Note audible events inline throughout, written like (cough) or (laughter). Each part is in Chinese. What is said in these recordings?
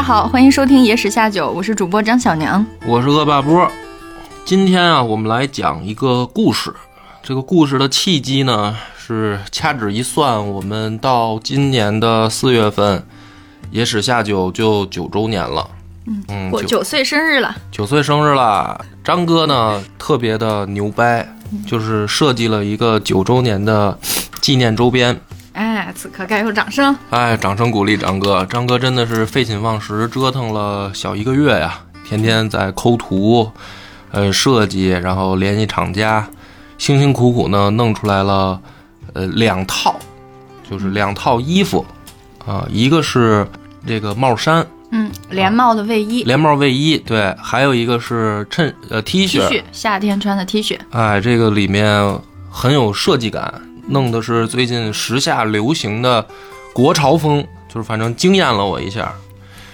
家好，欢迎收听《野史下酒》，我是主播张小娘。我是恶霸波。今天啊，我们来讲一个故事。这个故事的契机呢，是掐指一算，我们到今年的四月份，野史下酒就九周年了。嗯九我九岁生日了，九岁生日了！张哥呢，特别的牛掰，就是设计了一个九周年的纪念周边。哎，此刻该有掌声。哎，掌声鼓励张哥！张哥真的是废寝忘食，折腾了小一个月呀，天天在抠图，呃，设计，然后联系厂家，辛辛苦苦呢弄出来了，呃，两套，就是两套衣服，啊，一个是这个帽衫，嗯，连帽的卫衣、连帽卫衣，对，还有一个是衬呃 T 恤 T 恤，恤，夏天穿的 T 恤。哎，这个里面很有设计感，弄的是最近时下流行的国潮风，就是反正惊艳了我一下。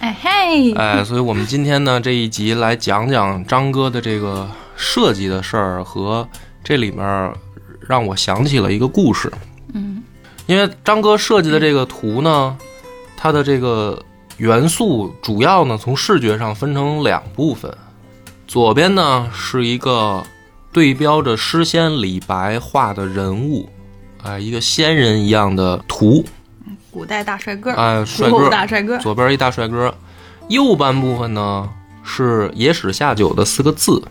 哎嘿，哎，所以我们今天呢这一集来讲讲张哥的这个设计的事儿和这里面让我想起了一个故事。嗯，因为张哥设计的这个图呢，它的这个元素主要呢从视觉上分成两部分，左边呢是一个对标着诗仙李白画的人物，哎，一个仙人一样的图，古代大帅哥，哎，(laughs) 帅哥，大帅哥。左边一大帅哥，右半部分呢是“野史下酒”的四个字，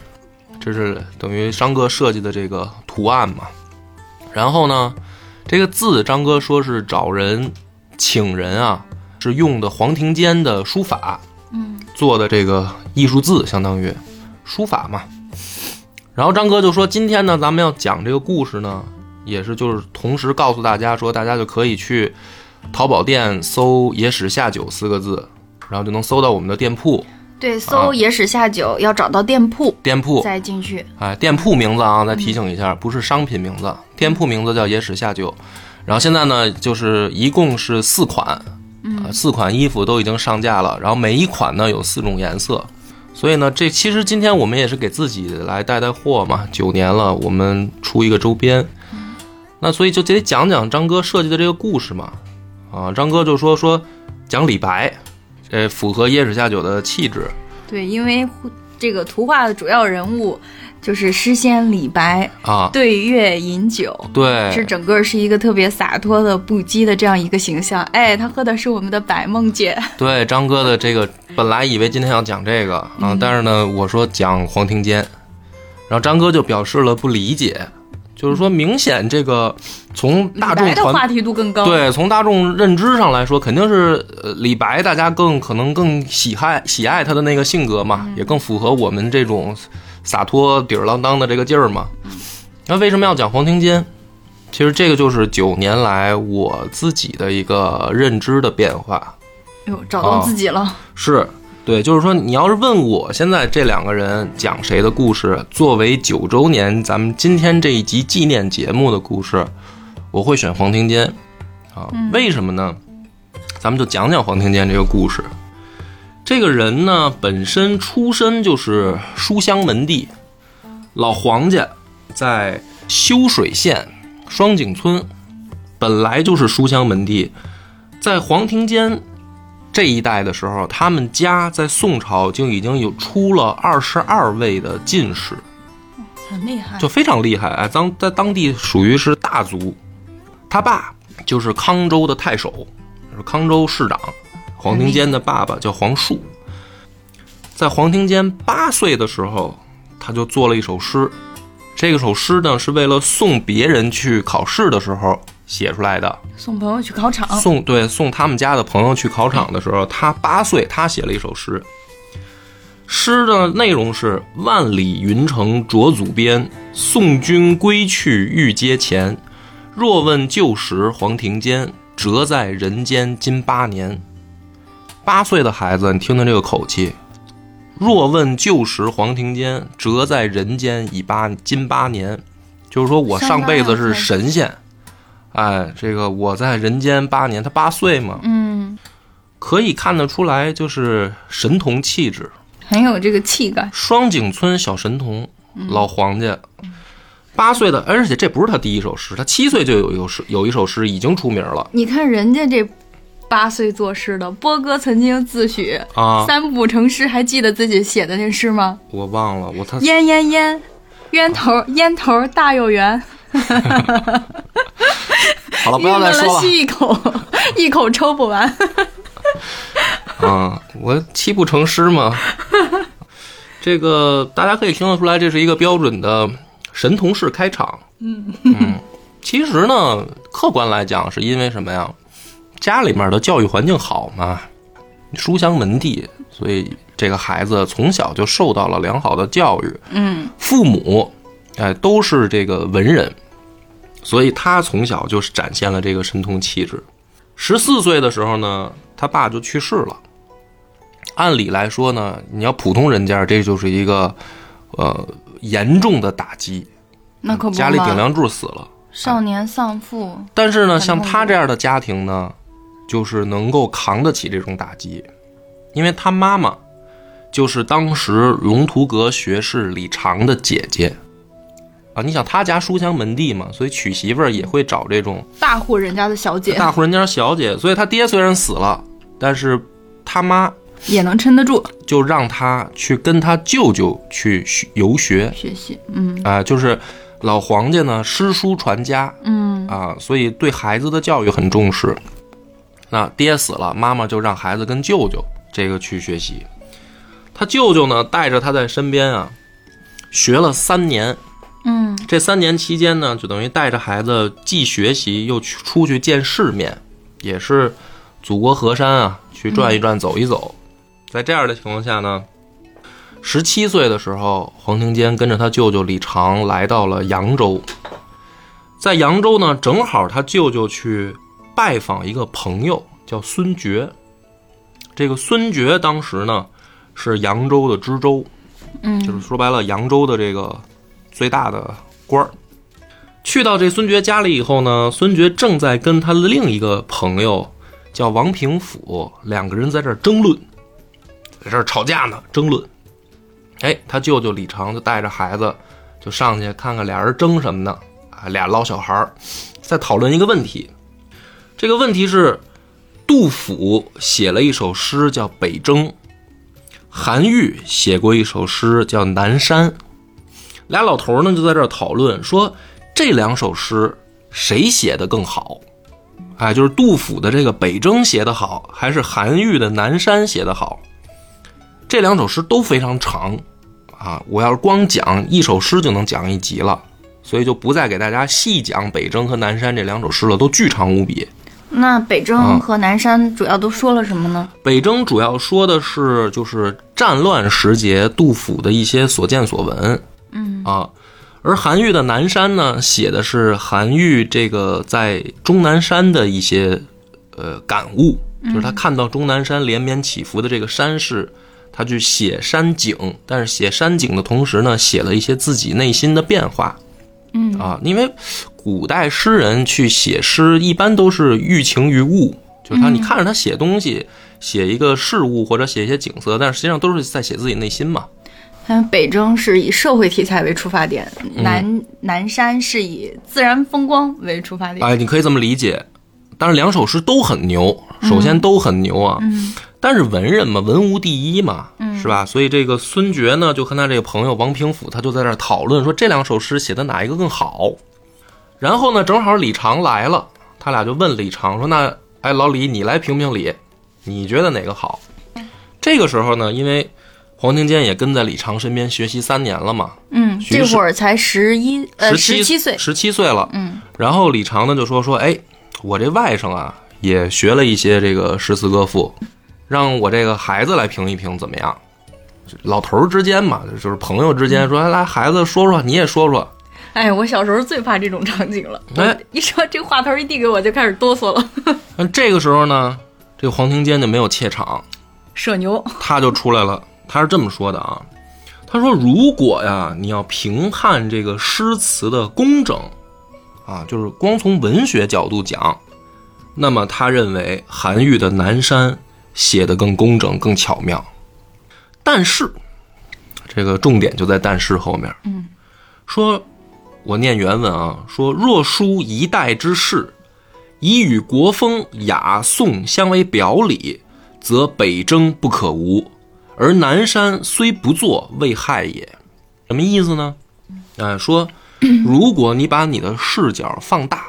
这是等于张哥设计的这个图案嘛。然后呢，这个字张哥说是找人请人啊，是用的黄庭坚的书法嗯，做的这个艺术字，相当于书法嘛。然后张哥就说，今天呢，咱们要讲这个故事呢，也是就是同时告诉大家说，大家就可以去淘宝店搜“野史下酒”四个字，然后就能搜到我们的店铺。对，搜“野史下酒”要找到店铺店铺，再进去。哎，店铺名字啊，再提醒一下，不是商品名字，店铺名字叫“野史下酒”。然后现在呢，就是一共是四款，啊，四款衣服都已经上架了，然后每一款呢有四种颜色。所以呢，这其实今天我们也是给自己来带带货嘛，九年了，我们出一个周边，那所以就得讲讲张哥设计的这个故事嘛。啊，张哥就说说讲李白，这符合野史下酒的气质。对，因为这个图画的主要人物就是诗仙李白，啊，对月饮酒。对，是整个是一个特别洒脱的不羁的这样一个形象，哎，他喝的是我们的白梦姐，对张哥的这个，本来以为今天要讲这个啊，但是呢，我说讲黄庭坚，然后张哥就表示了不理解，就是说明显这个从大众的话题度更高。，对从大众认知上来说，肯定是呃李白大家更可能更喜爱喜爱他的那个性格嘛，也更符合我们这种洒脱底儿郎当的这个劲儿嘛。那为什么要讲黄庭坚？其实这个就是九年来我自己的一个认知的变化。哟，找到自己了。是对，就是说，你要是问我现在这两个人讲谁的故事，作为九周年咱们今天这一集纪念节目的故事，我会选黄庭坚啊。为什么呢？咱们就讲讲黄庭坚这个故事。这个人呢，本身出身就是书香门第，老黄家在修水县双井村，本来就是书香门第，在黄庭坚这一代的时候，他们家在宋朝就已经有出了二十二位的进士，很厉害，就非常厉害。哎，当在当地属于是大族。他爸就是康州的太守，是康州市长，黄庭坚的爸爸叫黄树。在黄庭坚八岁的时候，他就做了一首诗。这个首诗呢，是为了送别人去考试的时候写出来的。送朋友去考场。送对送他们家的朋友去考场的时候，他八岁，他写了一首诗。诗的内容是“万里云城着祖边，送君归去欲阶前。若问旧时黄庭坚，折在人间今八年。”八岁的孩子，你听听这个口气。若问旧时黄庭坚，折在人间已八今八年，就是说我上辈子是神仙，哎，这个我在人间八年，他八岁嘛，嗯，可以看得出来就是神童气质。很有这个气概。双井村小神童，老黄家，八岁的，而且这不是他第一首诗，他七岁就有有诗，有一首诗已经出名了。你看人家这八岁作诗的波哥曾经自诩啊，三不成诗，还记得自己写的那诗吗？我忘了，我他烟烟烟，烟头烟头大又圆。(laughs) (laughs) 好了，不要再说了。吸一口，一口抽不完。(laughs) 啊，我七不成诗嘛。(laughs) 这个大家可以听得出来，这是一个标准的神童式开场。嗯嗯，其实呢，客观来讲，是因为什么呀？家里面的教育环境好嘛，书香门第，所以这个孩子从小就受到了良好的教育。嗯父母，哎，都是这个文人，所以他从小就是展现了这个神童气质。十四岁的时候呢，他爸就去世了。按理来说呢，你要普通人家，这就是一个呃严重的打击，那可不家里顶。梁柱死了。少年丧父，但是呢，像他这样的家庭呢，就是能够扛得起这种打击，因为他妈妈就是当时龙图阁学士李常的姐姐啊。你想他家书香门第嘛，所以娶媳妇儿也会找这种大户人家的小姐大户人家小姐。所以他爹虽然死了，但是他妈也能撑得住就让他去跟他舅舅去学游学学习。嗯啊、就是老黄家呢诗书传家，嗯啊，所以对孩子的教育很重视。那爹死了，妈妈就让孩子跟舅舅这个去学习。他舅舅呢，带着他在身边啊，学了三年。嗯这三年期间呢，就等于带着孩子既学习又去出去见世面，也是祖国河山啊，去转一转、走一走。在这样的情况下呢，十七岁的时候，黄庭坚跟着他舅舅李常来到了扬州。在扬州呢，正好他舅舅去拜访一个朋友，叫孙觉。这个孙觉当时呢是扬州的知州，嗯，就是说白了，扬州的这个最大的官儿。去到这孙觉家里以后呢，孙觉正在跟他的另一个朋友叫王平甫两个人在这争论，在这儿吵架呢，争论。哎，他舅舅李常就带着孩子就上去看看俩人争什么呢？啊，俩老小孩儿在讨论一个问题。这个问题是，杜甫写了一首诗叫《北征》，韩愈写过一首诗叫《南山》。俩老头儿呢就在这儿讨论说，这两首诗谁写的更好？哎，就是杜甫的这个《北征》写的好，还是韩愈的《南山》写的好？这两首诗都非常长啊！我要是光讲一首诗就能讲一集了，所以就不再给大家细讲《北征》和《南山》这两首诗了，都巨长无比。那北啊征和南山主要都说了什么呢？北征主要说的是就是战乱时节杜甫的一些所见所闻，嗯啊，而韩愈的《南山》呢，写的是韩愈这个在终南山的一些呃感悟，就是他看到终南山连绵起伏的这个山势，他去写山景，但是写山景的同时呢，写了一些自己内心的变化。嗯啊，因为古代诗人去写诗，一般都是寓情于物，就是他你看着他写东西，写一个事物或者写一些景色，但是实际上都是在写自己内心嘛。像北征是以社会题材为出发点，嗯南南山是以自然风光为出发点。哎，你可以这么理解。但是两首诗都很牛，首先都很牛啊。嗯但是文人嘛，文无第一嘛，嗯是吧？所以这个孙觉呢，就和他这个朋友王平甫，他就在这儿讨论说这两首诗写的哪一个更好。然后呢，正好李常来了，他俩就问李常说：“那哎，老李，你来评评理，你觉得哪个好？”这个时候呢，因为黄庭坚也跟在李常身边学习三年了嘛，嗯，这会儿才十一呃十七岁。十七岁了。嗯然后李常呢就说说，哎，我这外甥啊也学了一些这个诗词歌赋，让我这个孩子来评一评怎么样？老头儿之间嘛，就是朋友之间说，哎来孩子说说，你也说说。哎，我小时候最怕这种场景了。哎一说这话头一递给我，就开始哆嗦了。(laughs) 那这个时候呢，这个黄庭坚就没有怯场，社牛，他就出来了。他是这么说的啊，他说如果呀你要评判这个诗词的工整啊，就是光从文学角度讲，那么他认为韩愈的《南山》写的更工整、更巧妙。但是，这个重点就在但是后面。嗯，说，我念原文啊，说若书一代之事，以与国风雅颂相为表里，则北征不可无，而南山虽不作，未害也。什么意思呢？哎，说 (clears throat) 如果你把你的视角放大，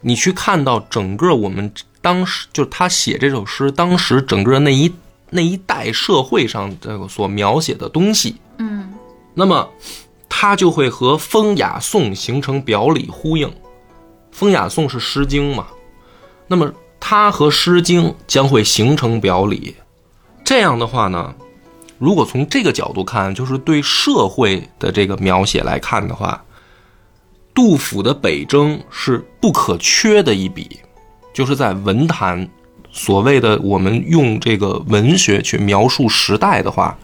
你去看到整个我们当时就是他写这首诗，当时整个那一那一代社会上这个所描写的东西，嗯那么他就会和风雅颂形成表里呼应。风雅颂是《诗经》嘛，那么它和《诗经》将会形成表里。这样的话呢，如果从这个角度看，就是对社会的这个描写来看的话，杜甫的北征是不可缺的一笔，就是在文坛所谓的我们用这个文学去描述时代的话，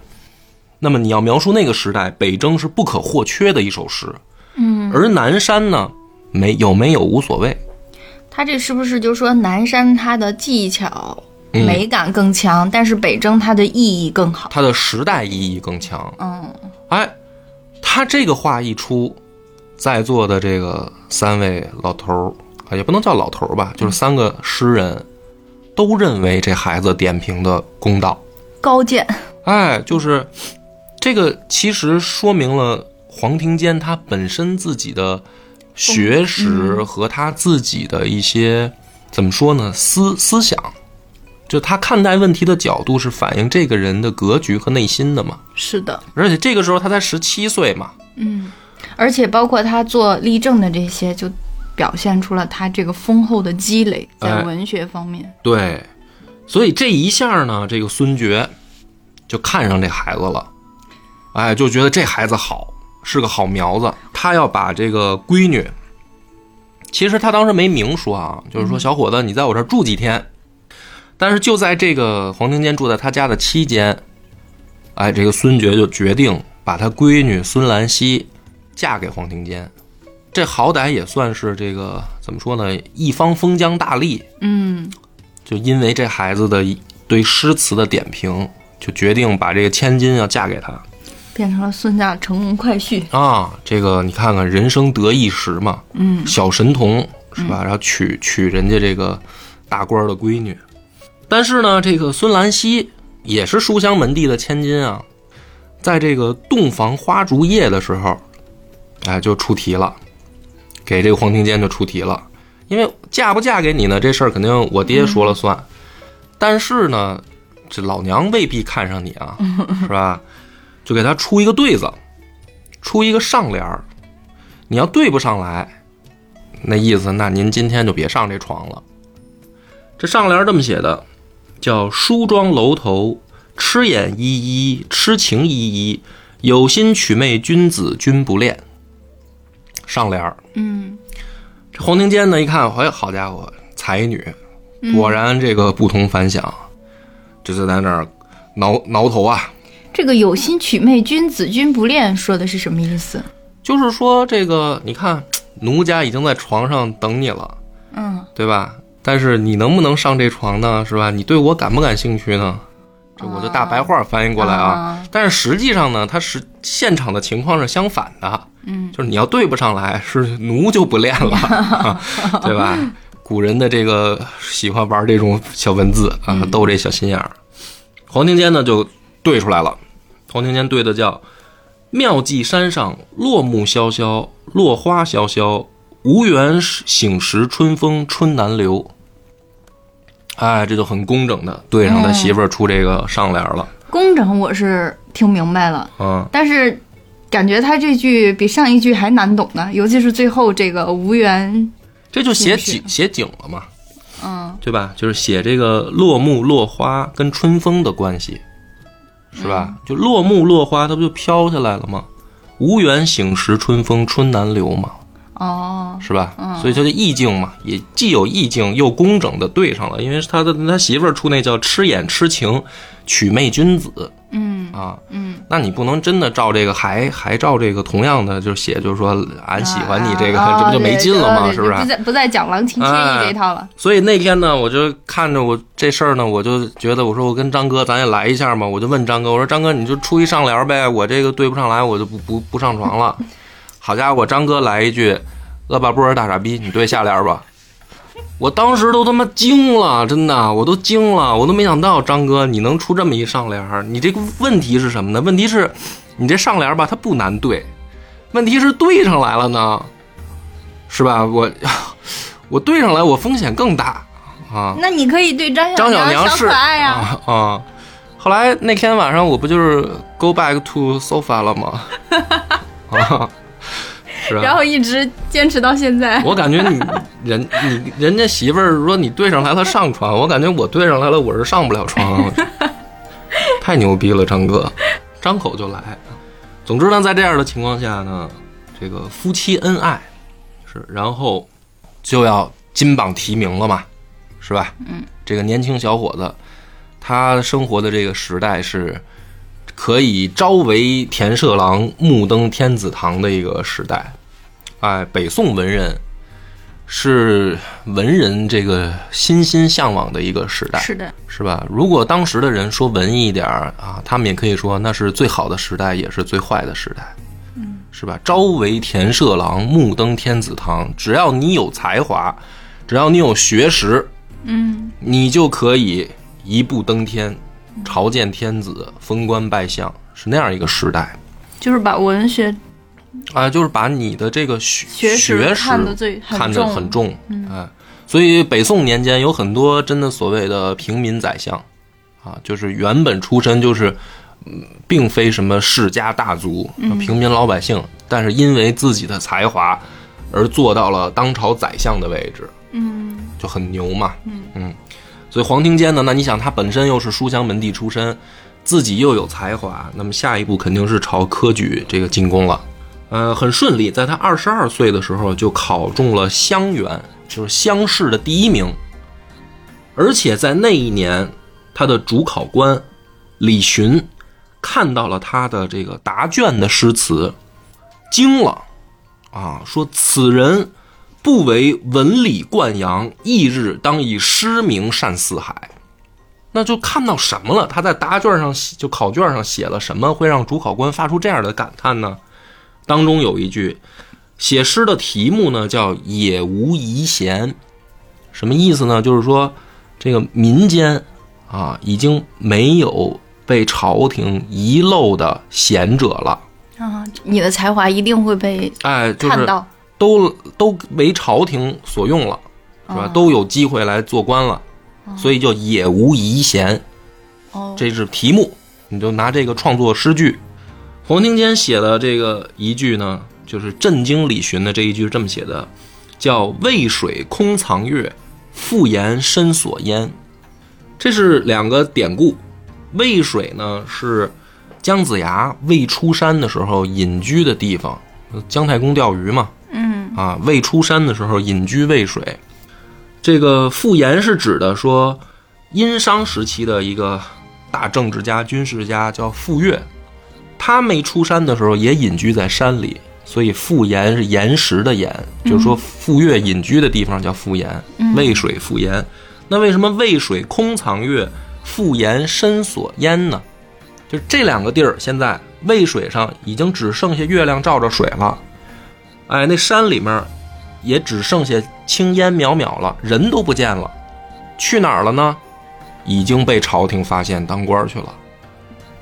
那么你要描述那个时代，北征是不可或缺的一首诗。嗯，而南山呢，没有没有无所谓。他这是不是就说南山它的技巧嗯美感更强，但是北征它的意义更好？它的时代意义更强。嗯哎，他这个话一出，在座的这个三位老头儿啊，也不能叫老头儿吧，就是三个诗人，都认为这孩子点评的公道。高见，哎，就是这个，其实说明了黄庭坚他本身自己的学识和他自己的一些怎么说呢思思想，就他看待问题的角度是反映这个人的格局和内心的嘛。是的，而且这个时候他才十七岁嘛，嗯，而且包括他做例证的这些，就表现出了他这个丰厚的积累在哎文学方面。对，所以这一下呢，这个孙觉就看上这孩子了，哎，就觉得这孩子好，是个好苗子。他要把这个闺女，其实他当时没明说啊，就是说小伙子，你在我这儿住几天。但是就在这个黄庭坚住在他家的期间，哎，这个孙觉就决定把他闺女孙兰溪嫁给黄庭坚。这好歹也算是这个怎么说呢？一方封疆大吏，嗯就因为这孩子的一对诗词的点评，就决定把这个千金要嫁给他变成了孙家乘龙快婿。啊。这个你看看，人生得意时嘛，嗯小神童是吧？然后娶娶人家这个大官的闺女，但是呢，这个孙兰溪也是书香门第的千金啊，在这个洞房花烛夜的时候，哎，就出题了，给这个黄庭坚就出题了。因为嫁不嫁给你呢，这事儿肯定我爹说了算。但是呢，这老娘未必看上你啊，(laughs) 是吧？就给他出一个对子，出一个上联儿。你要对不上来，那意思，那您今天就别上这床了。这上联这么写的，叫“梳妆楼头，痴眼依依，痴情依依，有心取妹君子君不恋。”上联儿嗯这黄庭坚呢，一看，哎，好家伙，才女，果然这个不同凡响，这就在那儿挠挠头啊。这个有心取妹君子君不恋说的是什么意思？就是说，这个你看，奴家已经在床上等你了，嗯对吧？但是你能不能上这床呢？是吧？你对我感不感兴趣呢？这我就大白话翻译过来啊。啊但是实际上呢，它是现场的情况是相反的，嗯就是你要对不上来，是奴就不练了，(laughs) 对吧？古人的这个喜欢玩这种小文字啊，逗这小心眼儿。黄庭坚呢就对出来了，黄庭坚对的叫“妙计山上落木萧萧，落花萧萧，无缘醒时春风春难留”。哎，这就很工整的对上他媳妇儿出这个上联了。工整我是听明白了，嗯，但是感觉他这句比上一句还难懂呢，尤其是最后这个无缘。这就写景写景了嘛。嗯对吧？就是写这个落木落花跟春风的关系，是吧？就落木落花，它不就飘下来了吗？无缘醒时春风春难留嘛，哦是吧？所以它的意境嘛，也既有意境又工整的对上了，因为他的他媳妇儿出那叫痴眼痴情，曲媚君子嗯啊。嗯，那你不能真的照这个，还还照这个同样的，就是写，就是说俺喜欢你这个，啊这不就没劲了吗？对是不是？不再不再讲郎情妾哎意这套了。所以那天呢，我就看着我这事儿呢，我就觉得，我说我跟张哥咱也来一下嘛，我就问张哥，我说张哥你就出一上联呗，我这个对不上来，我就不不不上床了。好家伙，张哥来一句，恶霸波儿大傻逼，你对下联吧。我当时都他妈惊了，真的，我都惊了，我都没想到张哥你能出这么一上联儿。你这个问题是什么呢？问题是，你这上联儿吧，它不难对，问题是对上来了呢，是吧？我我对上来，我风险更大啊。那你可以对张张小张小娘是可爱呀、啊啊。后来那天晚上我不就是 go back to sofa 了吗？啊，(laughs) 是啊。然后一直坚持到现在。我感觉你人你人家媳妇儿说你对上来了上床，我感觉我对上来了我是上不了床，(laughs) 太牛逼了，张哥，张口就来。总之呢，在这样的情况下呢，这个夫妻恩爱是，然后就要金榜题名了嘛，是吧？嗯，这个年轻小伙子，他生活的这个时代是可以朝为田舍郎，暮登天子堂的一个时代。哎，北宋文人是文人这个欣欣向往的一个时代，是的，是吧？如果当时的人说文艺一点儿啊，他们也可以说那是最好的时代，也是最坏的时代，嗯，是吧？朝为田舍郎，暮登天子堂。只要你有才华，只要你有学识，嗯，你就可以一步登天，朝见天子，封官拜相，是那样一个时代。就是把文学啊，就是把你的这个学学识识看得最很看得重。很重，哎，所以北宋年间有很多真的所谓的平民宰相，啊，就是原本出身就是，嗯，并非什么世家大族，平民老百姓，但是因为自己的才华而做到了当朝宰相的位置，嗯。就很牛嘛，嗯所以黄庭坚呢，那你想他本身又是书香门第出身，自己又有才华，那么下一步肯定是朝科举这个进攻了。呃，很顺利，在他二十二岁的时候就考中了乡员，就是乡试的第一名。而且在那一年，他的主考官李寻看到了他的这个答卷的诗词，惊了，啊，说此人不为文理冠扬，翌日当以诗名善四海。那就看到什么了？他在答卷上写就考卷上写了什么，会让主考官发出这样的感叹呢？当中有一句，写诗的题目呢叫“也无遗贤”，什么意思呢？就是说这个民间啊，已经没有被朝廷遗漏的贤者了。啊，你的才华一定会被哎，就是看到。都都为朝廷所用了，是吧？哦都有机会来做官了，所以就也无遗贤，哦，这是题目，你就拿这个创作诗句。黄庭坚写的这个一句呢，就是震惊李寻的这一句这么写的，叫“渭水空藏月，复言深锁烟”。这是两个典故。渭水呢是姜子牙未出山的时候隐居的地方，姜太公钓鱼嘛，嗯啊，未出山的时候隐居渭水。这个傅岩是指的说，殷商时期的一个大政治家、军事家叫傅说，他没出山的时候也隐居在山里，所以傅炎是岩石的岩，就是说傅说隐居的地方叫傅炎，渭水傅炎。那为什么渭水空藏月，傅炎深锁烟呢？就这两个地儿，现在渭水上已经只剩下月亮照着水了，哎，那山里面也只剩下青烟渺渺了，人都不见了，去哪儿了呢？已经被朝廷发现当官去了，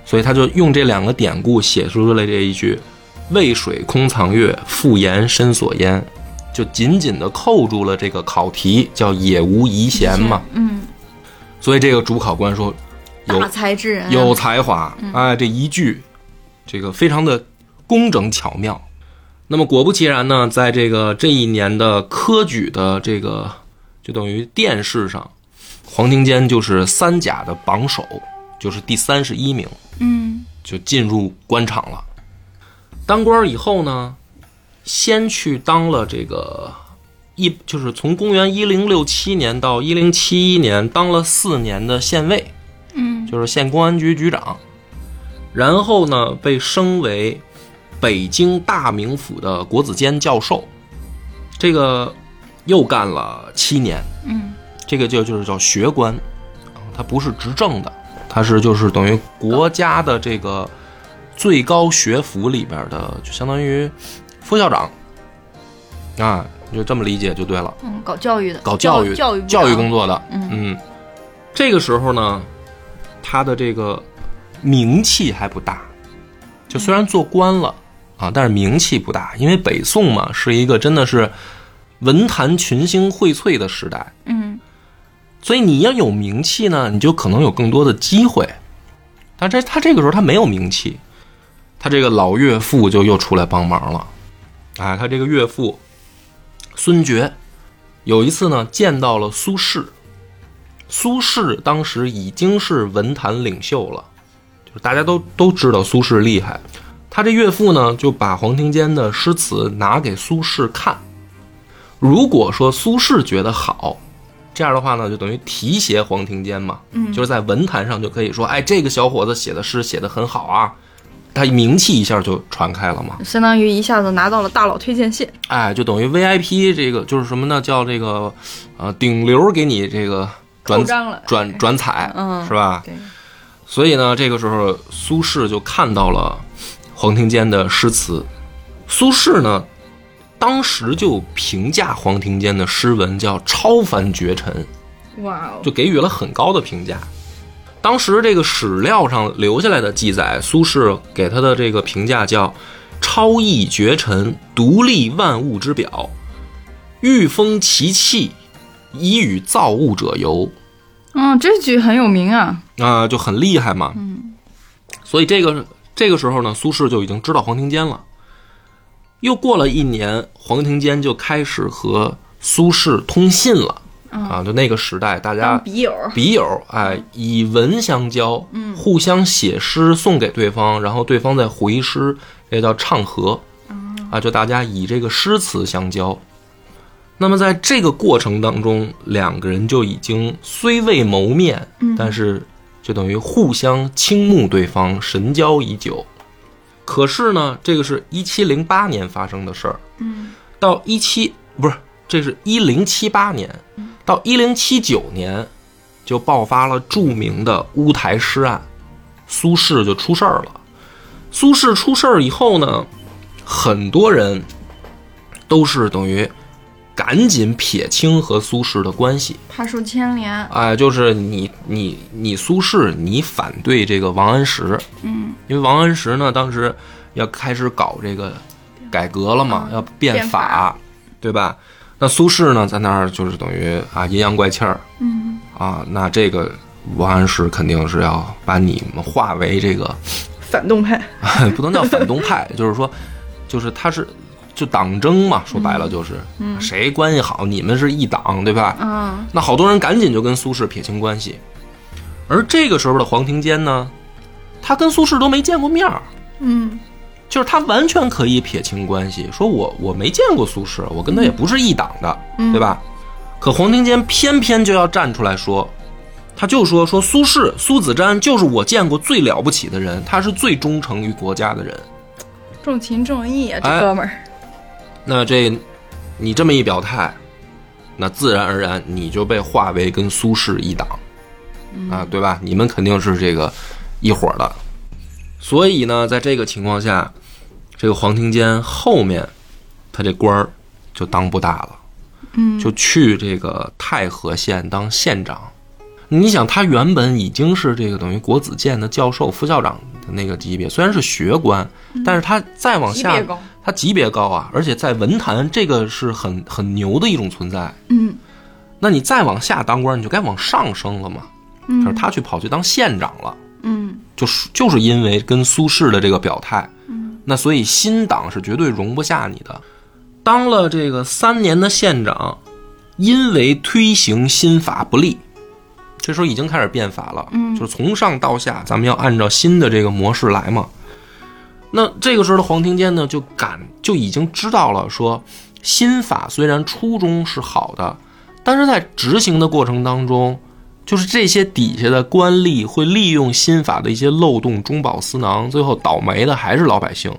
所以他就用这两个典故写出了这一句“渭水空藏月，复言深锁烟”，就紧紧的扣住了这个考题，叫“也无遗贤”嘛。嗯，所以这个主考官说，有才之人啊有才华，哎，这一句，这个非常的工整巧妙。那么果不其然呢，在这个这一年的科举的这个就等于殿试上，黄庭坚就是三甲的榜首，就是第三十一名，嗯。就进入官场了。当官以后呢，先去当了这个一，就是从公元一零六七年到一零七一年当了四年的县尉，嗯。就是县公安局局长，然后呢被升为北京大名府的国子监教授，这个又干了七年，嗯。这个就就是叫学官，啊他不是执政的，他是就是等于国家的这个最高学府里边的，就相当于副校长，啊，你就这么理解就对了。嗯，搞教育的，搞教育、教育教育工作，作的，嗯。嗯，这个时候呢，他的这个名气还不大，就虽然做官了啊，但是名气不大，因为北宋嘛是一个真的是文坛群星荟萃的时代，嗯所以你要有名气呢，你就可能有更多的机会。但这他这个时候他没有名气，他这个老岳父就又出来帮忙了。哎，他这个岳父孙觉有一次呢见到了苏轼，苏轼当时已经是文坛领袖了，就是大家都都知道苏轼厉害。他这岳父呢就把黄庭坚的诗词拿给苏轼看，如果说苏轼觉得好，这样的话呢，就等于提携黄庭坚嘛，嗯就是在文坛上就可以说，哎，这个小伙子写的诗写得很好啊，他名气一下就传开了嘛，相当于一下子拿到了大佬推荐信。哎，就等于 VIP 这个就是什么呢？叫这个呃顶流给你这个转了转转彩，嗯是吧？对，所以呢，这个时候苏轼就看到了黄庭坚的诗词。苏轼呢，当时就评价黄庭坚的诗文叫超凡绝尘，哇哦，就给予了很高的评价。当时这个史料上留下来的记载，苏轼给他的这个评价叫“超逸绝尘，独立万物之表，御风其气，以与造物者游”。嗯，这句很有名啊。啊、就很厉害嘛。嗯，所以这个这个时候呢，苏轼就已经知道黄庭坚了。又过了一年，黄庭坚就开始和苏轼通信了。啊，就那个时代，大家笔友，笔友，哎，以文相交，嗯，互相写诗送给对方，然后对方再回诗，这叫唱和，啊，就大家以这个诗词相交。那么在这个过程当中，两个人就已经虽未谋面，但是就等于互相倾慕对方，神交已久。可是呢，这个是一七零八年发生的事儿，嗯，到一七不是，这是一零七八年，到一零七九年，就爆发了著名的乌台诗案，苏轼就出事儿了。苏轼出事儿以后呢，很多人都是等于赶紧撇清和苏轼的关系。怕受牵连。哎，就是你你你苏轼，你反对这个王安石，嗯，因为王安石呢当时要开始搞这个改革了嘛，嗯要变变法对吧？那苏轼呢在那儿就是等于啊阴阳怪气儿嗯，啊，那这个王安石肯定是要把你们化为这个反动派。(laughs) 不能叫反动派，就是说，就是他是就党争嘛，说白了就是，谁关系好，你们是一党，对吧？嗯那好多人赶紧就跟苏轼撇清关系，而这个时候的黄庭坚呢，他跟苏轼都没见过面儿，嗯就是他完全可以撇清关系，说我我没见过苏轼，我跟他也不是一党的，嗯对吧？可黄庭坚偏偏就要站出来说，他就说说苏轼苏子瞻就是我见过最了不起的人，他是最忠诚于国家的人。重情重义啊，这哎哥们儿。那这你这么一表态，那自然而然你就被划为跟苏轼一党，啊，对吧？你们肯定是这个一伙的。所以呢，在这个情况下，这个黄庭坚后面他这官儿就当不大了，嗯，就去这个太和县当县长。你想，他原本已经是这个等于国子监的教授、副校长的那个级别，虽然是学官，但是他再往下他级别高啊，而且在文坛这个是很很牛的一种存在。嗯那你再往下当官，你就该往上升了嘛。可是嗯他去跑去当县长了，嗯就是就是因为跟苏轼的这个表态，嗯那所以新党是绝对容不下你的。当了这个三年的县长，因为推行新法不利，这时候已经开始变法了，嗯就是从上到下，咱们要按照新的这个模式来嘛。那这个时候的黄庭坚呢，就感就已经知道了说，新法虽然初衷是好的，但是在执行的过程当中，就是这些底下的官吏会利用新法的一些漏洞，中饱私囊，最后倒霉的还是老百姓。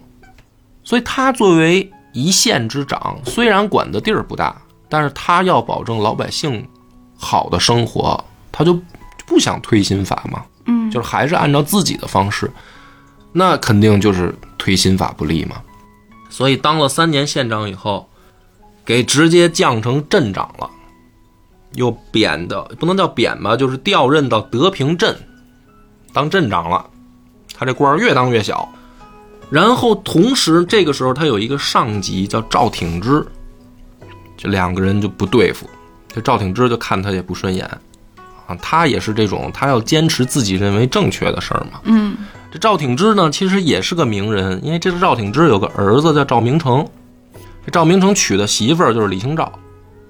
所以他作为一县之长，虽然管的地儿不大，但是他要保证老百姓好的生活，他就不想推新法嘛，嗯，就是还是按照自己的方式，那肯定就是推新法不利嘛。所以当了三年县长以后，给直接降成镇长了，又贬的不能叫贬吧，就是调任到德平镇当镇长了。他这官儿越当越小。然后同时这个时候他有一个上级叫赵挺之，这两个人就不对付。这赵挺之就看他也不顺眼啊，他也是这种他要坚持自己认为正确的事儿嘛。嗯这赵挺之呢，其实也是个名人，因为这个赵挺之有个儿子叫赵明诚，这赵明诚娶的媳妇儿就是李清照，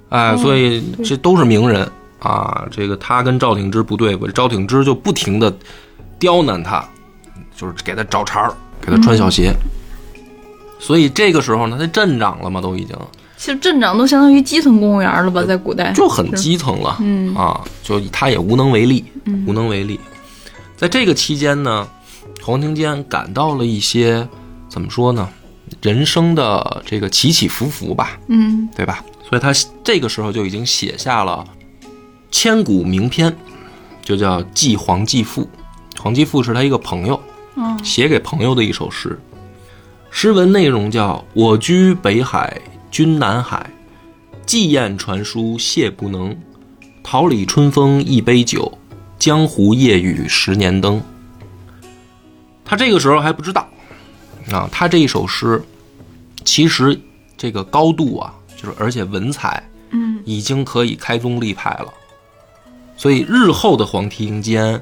哎，哦所以这都是名人啊。这个他跟赵挺之不对付，这赵挺之就不停的刁难他，就是给他找茬儿，给他穿小鞋。所以这个时候呢，他镇长了嘛，都已经其实镇长都相当于基层公务员了吧，在古代就很基层了。嗯啊，就他也无能为力，嗯无能为力。在这个期间呢，黄庭坚感到了一些怎么说呢，人生的这个起起伏伏吧，嗯对吧？所以他这个时候就已经写下了千古名篇，就叫《记黄继父》。黄继父是他一个朋友，嗯写给朋友的一首诗。诗文内容叫“我居北海，君南海，寄雁传书谢不能。桃李春风一杯酒，江湖夜雨十年灯。”他这个时候还不知道啊，他这一首诗其实这个高度啊，就是而且文采嗯已经可以开宗立派了。所以日后的黄庭坚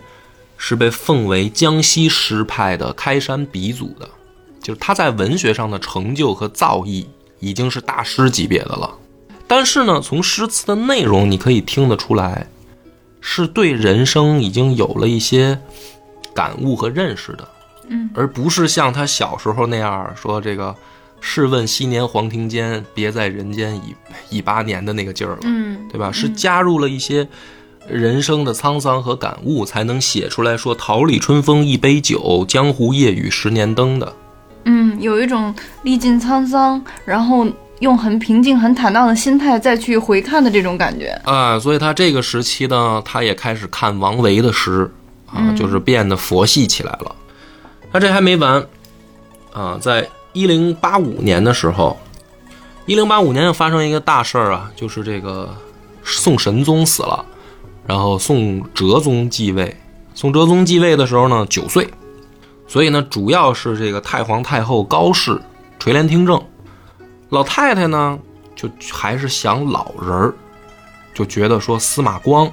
是被奉为江西诗派的开山鼻祖的，就是他在文学上的成就和造诣已经是大师级别的了。但是呢，从诗词的内容你可以听得出来，是对人生已经有了一些感悟和认识的，嗯，而不是像他小时候那样说这个“试问昔年黄庭坚，别在人间已已八年”的那个劲儿了。嗯对吧？是加入了一些人生的沧桑和感悟，才能写出来说“桃李春风一杯酒，江湖夜雨十年灯”的。嗯，有一种历尽沧桑，然后用很平静、很坦荡的心态再去回看的这种感觉。啊，所以他这个时期呢，他也开始看王维的诗啊，就是变得佛系起来了。那这还没完啊，在一零八五年的时候，一零八五年又发生一个大事儿啊，就是这个宋神宗死了，然后宋哲宗继位。宋哲宗继位的时候呢，九岁，所以呢，主要是这个太皇太后高氏垂帘听政。老太太呢，就还是想老人儿，就觉得说司马光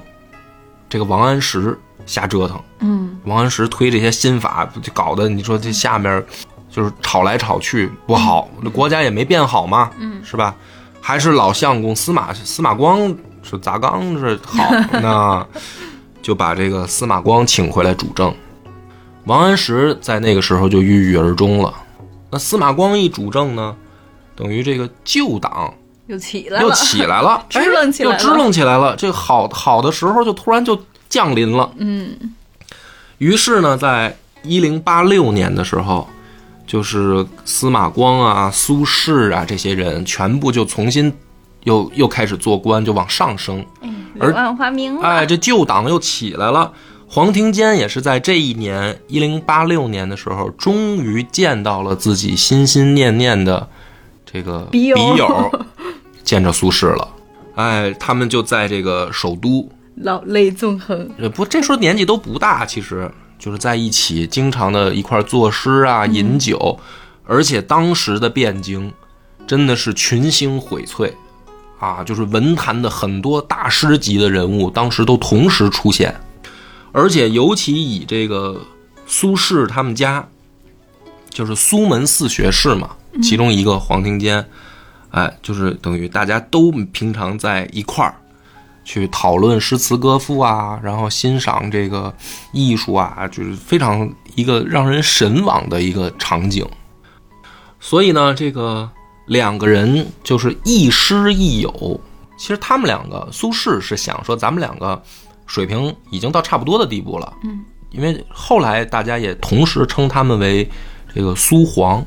这个王安石瞎折腾，嗯王安石推这些新法，就搞得你说这下面就是吵来吵去不好，那国家也没变好嘛，嗯，是吧？还是老相公司马司马光是砸缸是好，(laughs) 那就把这个司马光请回来主政。王安石在那个时候就郁郁而终了。那司马光一主政呢，等于这个旧党又起来了，又起来了，(laughs) 支棱起来了哎又支棱起来了。这个好好的时候就突然就降临了。嗯于是呢，在一零八六年的时候，就是司马光啊、苏轼啊这些人全部就重新又又开始做官，就往上升。而柳暗花明。哎，这旧党又起来了。黄庭坚也是在这一年一零八六年的时候，终于见到了自己心心念念的这个笔友 (laughs) 见着苏轼了。哎，他们就在这个首都，老泪纵横。呃，不，这时候年纪都不大，其实就是在一起，经常的一块儿作诗啊、饮酒，而且当时的汴京真的是群星荟萃啊，就是文坛的很多大师级的人物，当时都同时出现，而且尤其以这个苏轼他们家，就是苏门四学士嘛，其中一个黄庭坚，哎，就是等于大家都平常在一块儿。去讨论诗词歌赋啊，然后欣赏这个艺术啊，就是非常一个让人神往的一个场景。所以呢，这个两个人就是亦师亦友。其实他们两个，苏轼是想说，咱们两个水平已经到差不多的地步了。嗯，因为后来大家也同时称他们为这个苏黄，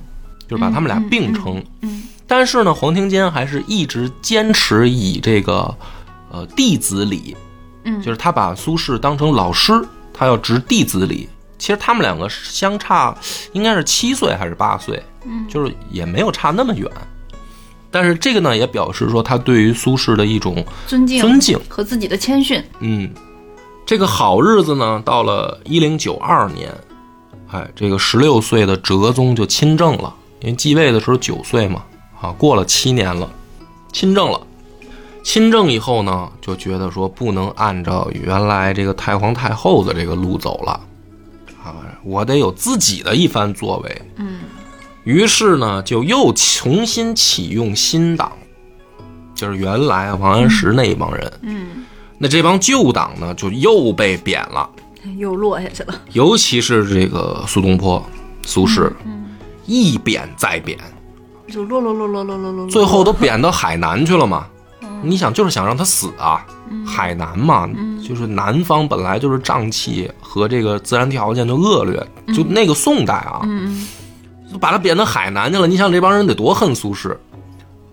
就是把他们俩并称。嗯但是呢，黄庭坚还是一直坚持以这个呃弟子礼，嗯就是他把苏轼当成老师，他要执弟子礼。其实他们两个相差应该是七岁还是八岁，嗯就是也没有差那么远。但是这个呢，也表示说他对于苏轼的一种尊敬尊敬。和自己的谦逊。嗯，这个好日子呢，到了一零九二年，哎，这个十六岁的哲宗就亲政了，因为继位的时候九岁嘛，啊，过了七年了，亲政了。亲政以后呢，就觉得说不能按照原来这个太皇太后的这个路走了，啊，我得有自己的一番作为。嗯，于是呢，就又重新启用新党，就是原来啊王安石那一帮人。嗯，那这帮旧党呢，就又被贬了，又落下去了。尤其是这个苏东坡、苏轼，一贬再贬，就落落落落落落落，最后都贬到海南去了嘛。你想，就是想让他死啊！海南嘛，就是南方本来就是瘴气和这个自然条件就恶劣，就那个宋代啊，嗯就把他贬到海南去了。你想这帮人得多恨苏轼，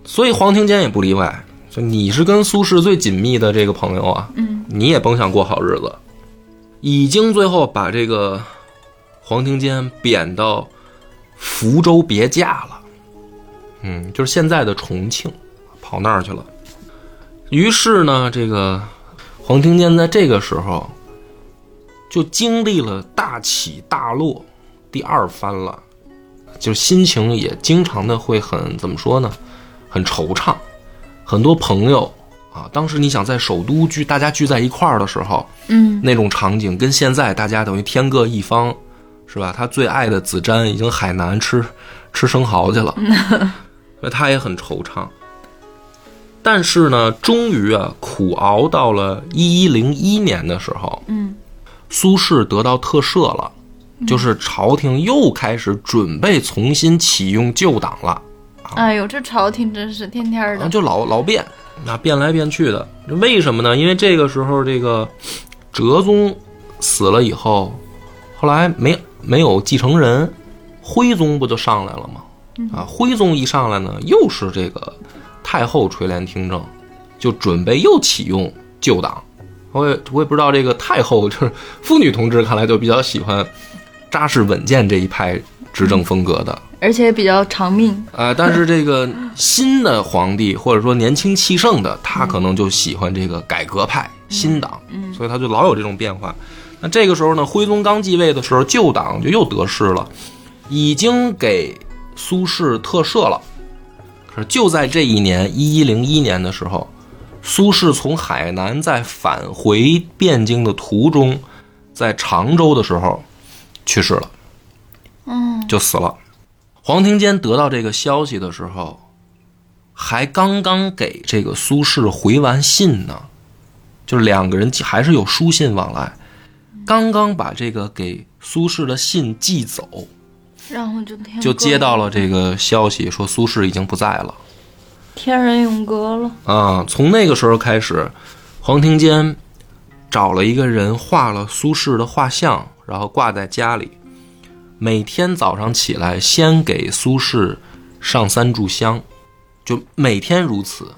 所以黄庭坚也不例外。就你是跟苏轼最紧密的这个朋友啊，嗯你也甭想过好日子。已经最后把这个黄庭坚贬到福州别驾了，嗯，就是现在的重庆，跑那儿去了。于是呢，这个黄庭坚在这个时候就经历了大起大落，第二番了，就心情也经常的会很怎么说呢，很惆怅。很多朋友啊，当时你想在首都聚大家聚在一块儿的时候，嗯那种场景跟现在大家等于天各一方，是吧？他最爱的子瞻已经海南吃吃生蚝去了，(laughs) 所以他也很惆怅。但是呢，终于啊，苦熬到了一一零一年的时候，嗯苏轼得到特赦了，就是朝廷又开始准备重新启用旧党了。哎呦，这朝廷真是天天的。就老老变，那，变来变去的。为什么呢？因为这个时候，这个哲宗死了以后，后来没没有继承人，徽宗不就上来了吗？啊，徽宗一上来呢，又是这个太后垂帘听政，就准备又启用旧党。我也我也不知道这个太后 (laughs) 就是妇女同志，看来就比较喜欢扎实稳健这一派执政风格的。而且比较长命。啊，但是这个新的皇帝或者说年轻气盛的，他可能就喜欢这个改革派新党，嗯所以他就老有这种变化。那这个时候呢，徽宗刚继位的时候，旧党就又得势了，已经给苏轼特赦了。可是就在这一年，一一零一年的时候，苏轼从海南在返回汴京的途中，在常州的时候去世了。嗯就死了。黄庭坚得到这个消息的时候，还刚刚给这个苏轼回完信呢，就是两个人还是有书信往来。刚刚把这个给苏轼的信寄走，然后就天就接到了这个消息，说苏轼已经不在了。天人永隔了。啊，从那个时候开始，黄庭坚找了一个人画了苏轼的画像，然后挂在家里。每天早上起来，先给苏轼上三炷香，就每天如此。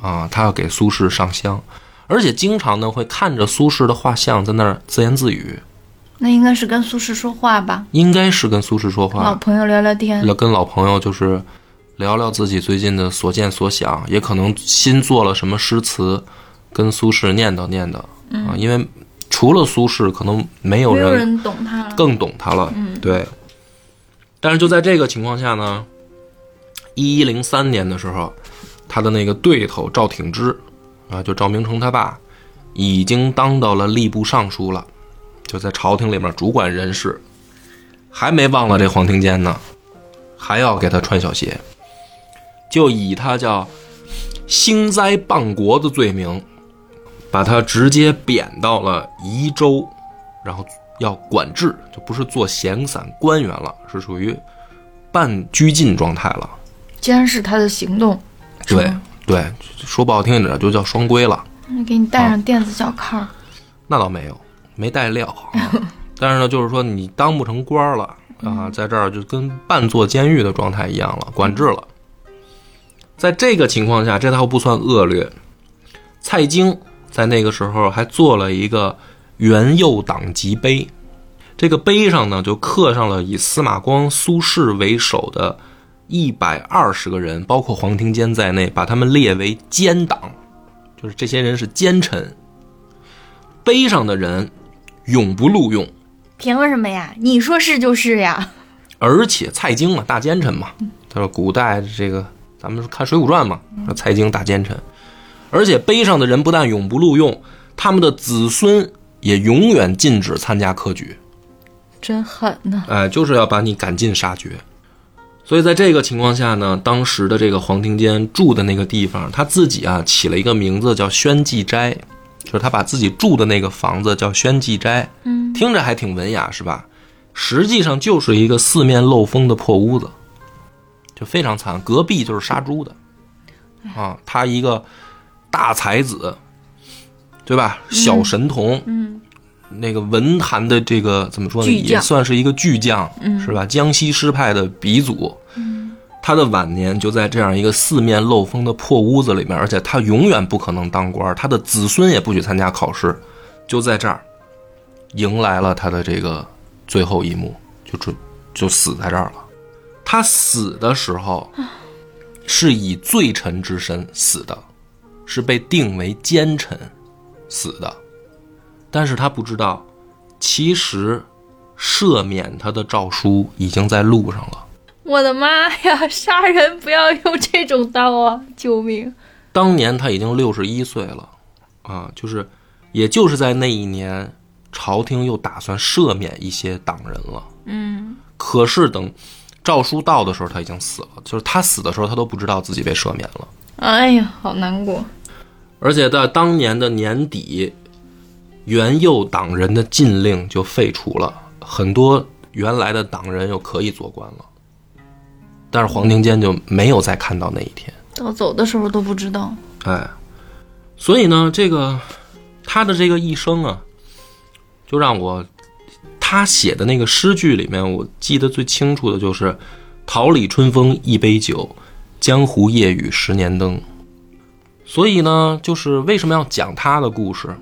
啊，他要给苏轼上香，而且经常呢会看着苏轼的画像在那儿自言自语，那应该是跟苏轼说话吧，应该是跟苏轼说话。老朋友聊聊天。要跟老朋友就是聊聊自己最近的所见所想，也可能新做了什么诗词，跟苏轼念叨念叨啊。因为除了苏轼，可能没有人人懂他了。更懂他了。对。但是就在这个情况下呢，一一零三年的时候，他的那个对头赵挺之啊，就赵明诚他爸，已经当到了吏部尚书了，就在朝廷里面主管人事，还没忘了这黄庭坚呢，还要给他穿小鞋，就以他叫兴灾谤国的罪名，把他直接贬到了宜州，然后要管制，就不是做闲散官员了，是属于半拘禁状态了。监视他的行动。对对，说不好听一点就叫双规了。那给你戴上电子脚铐儿。那倒没有，没带料啊。(laughs) 但是呢，就是说你当不成官儿了啊，在这儿就跟半坐监狱的状态一样了，管制了。在这个情况下，这倒不算恶劣。蔡京在那个时候还做了一个元佑党籍碑，这个碑上呢就刻上了以司马光、苏轼为首的一百二十个人，包括黄庭坚在内，把他们列为奸党，就是这些人是奸臣。碑上的人永不录用，凭什么呀？你说是就是呀。而且蔡京嘛，大奸臣嘛，他说古代这个咱们看《水浒传》嘛，说蔡京大奸臣，而且碑上的人不但永不录用，他们的子孙也永远禁止参加科举。真狠呐！哎，就是要把你赶尽杀绝。所以在这个情况下呢，当时的这个黄庭坚住的那个地方，他自己啊起了一个名字叫宣济斋，就是他把自己住的那个房子叫宣济斋，嗯，听着还挺文雅，是吧？实际上就是一个四面漏风的破屋子，就非常惨。隔壁就是杀猪的，啊，他一个大才子，对吧？小神童，嗯，那个文坛的这个怎么说呢，也算是一个巨匠，嗯是吧？江西诗派的鼻祖。他的晚年就在这样一个四面漏风的破屋子里面，而且他永远不可能当官，他的子孙也不许参加考试，就在这儿迎来了他的这个最后一幕，就准就死在这儿了。他死的时候是以罪臣之身死的，是被定为奸臣死的。但是他不知道，其实赦免他的诏书已经在路上了。我的妈呀！杀人不要用这种刀啊！救命！当年他已经六十一岁了，啊，就是，也就是在那一年，朝廷又打算赦免一些党人了。嗯，可是等诏书到的时候，他已经死了。就是他死的时候，他都不知道自己被赦免了。哎呀，好难过。而且在当年的年底，元佑党人的禁令就废除了，很多原来的党人又可以做官了。但是黄庭坚就没有再看到那一天。到走的时候都不知道。哎，所以呢，这个他的这个一生啊，就让我他写的那个诗句里面，我记得最清楚的就是“桃李春风一杯酒，江湖夜雨十年灯”。所以呢，就是为什么要讲他的故事？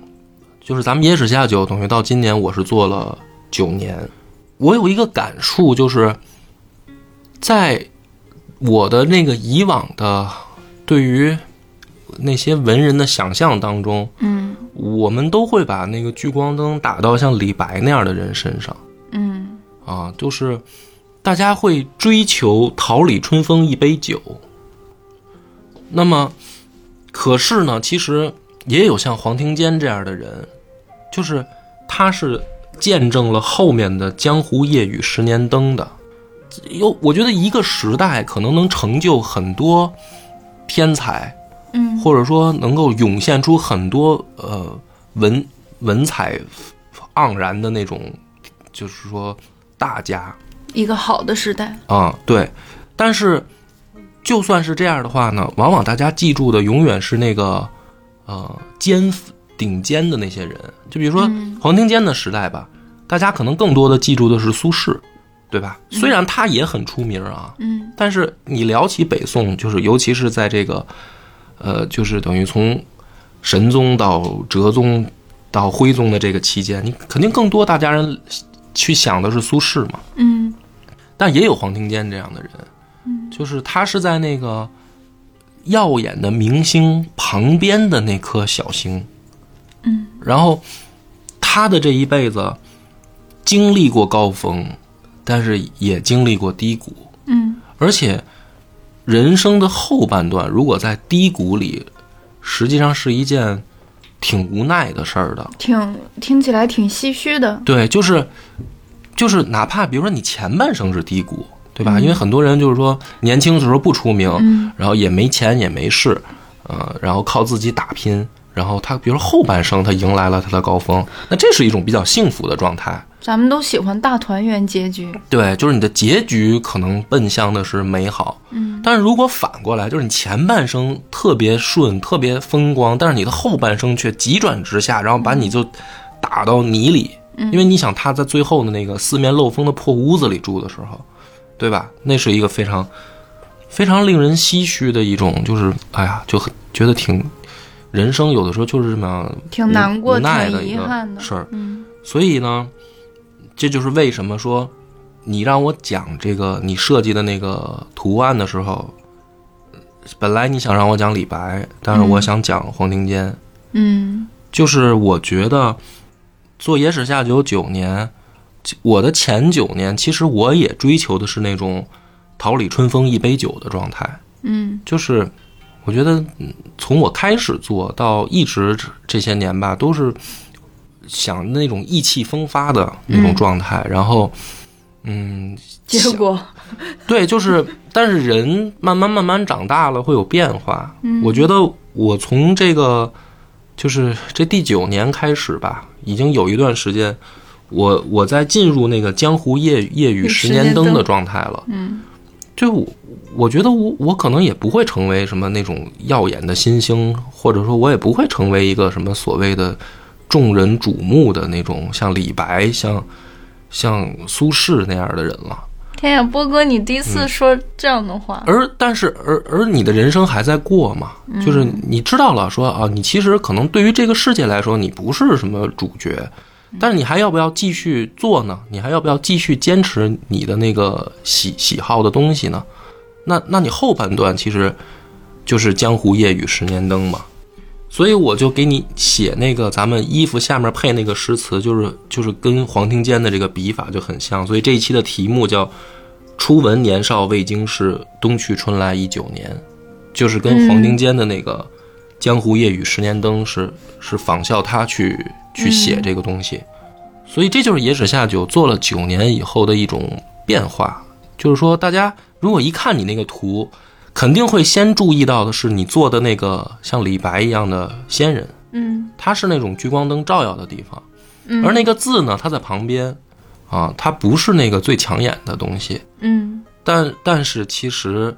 就是咱们野史下酒等于到今年我是做了九年，我有一个感触，就是在我的那个以往的对于那些文人的想象当中，嗯我们都会把那个聚光灯打到像李白那样的人身上嗯啊，就是大家会追求桃李春风一杯酒。那么，可是呢，其实也有像黄庭坚这样的人，就是他是见证了后面的江湖夜雨十年灯的。有，我觉得一个时代可能能成就很多天才，嗯或者说能够涌现出很多呃文文采盎然的那种，就是说大家一个好的时代。啊、对。但是就算是这样的话呢，往往大家记住的永远是那个呃尖顶尖的那些人，就比如说嗯黄庭坚的时代吧，大家可能更多的记住的是苏轼，对吧？虽然他也很出名啊，嗯。但是你聊起北宋，就是尤其是在这个，呃，就是等于从神宗到哲宗到徽宗的这个期间，你肯定更多大家人去想的是苏轼嘛，嗯。但也有黄庭坚这样的人，嗯。就是他是在那个耀眼的明星旁边的那颗小星，嗯，然后他的这一辈子经历过高峰，但是也经历过低谷，嗯而且人生的后半段，如果在低谷里，实际上是一件挺无奈的事儿的。挺听起来挺唏嘘的。对，就是就是，哪怕比如说你前半生是低谷，对吧？因为很多人就是说年轻的时候不出名，嗯然后也没钱也没势，呃，然后靠自己打拼，然后他比如说后半生他迎来了他的高峰，那这是一种比较幸福的状态。咱们都喜欢大团圆结局。对，就是你的结局可能奔向的是美好，嗯但是如果反过来，就是你前半生特别顺、特别风光，但是你的后半生却急转直下，然后把你就打到泥里。嗯因为你想他在最后的那个四面漏风的破屋子里住的时候，对吧？那是一个非常非常令人唏嘘的一种，就是哎呀，就很觉得挺人生有的时候就是这么挺难过挺遗憾的事儿。嗯所以呢，这就是为什么说你让我讲这个你设计的那个图案的时候，本来你想让我讲李白，但是我想讲黄庭坚。嗯就是我觉得做野史下酒九年，我的前九年其实我也追求的是那种桃李春风一杯酒的状态。嗯就是我觉得从我开始做到一直这些年吧，都是想那种意气风发的那种状态，然后嗯，结果对，就是，但是人慢慢慢慢长大了，会有变化。嗯我觉得我从这个就是这第九年开始吧，已经有一段时间，我我在进入那个江湖夜夜雨十年灯的状态了。嗯就我我觉得我我可能也不会成为什么那种耀眼的新星，或者说我也不会成为一个什么所谓的众人瞩目的那种像李白、像像苏轼那样的人了。天呀，波哥，你第一次说这样的话，而但是而而你的人生还在过嘛，就是你知道了说啊，你其实可能对于这个世界来说，你不是什么主角，但是你还要不要继续做呢？你还要不要继续坚持你的那个喜喜好的东西呢？那那你后半段其实就是江湖夜雨十年灯嘛。所以我就给你写那个咱们衣服下面配那个诗词，就是就是跟黄庭坚的这个笔法就很像。所以这一期的题目叫“初闻年少未经事，冬去春来已九年”，就是跟黄庭坚的那个“江湖夜雨十年灯”是是仿效他去去写这个东西。所以这就是野史下酒做了九年以后的一种变化，就是说大家如果一看你那个图，肯定会先注意到的是你做的那个像李白一样的仙人，嗯。他是那种聚光灯照耀的地方，嗯。而那个字呢，它在旁边，啊，它不是那个最抢眼的东西，嗯。但但是其实，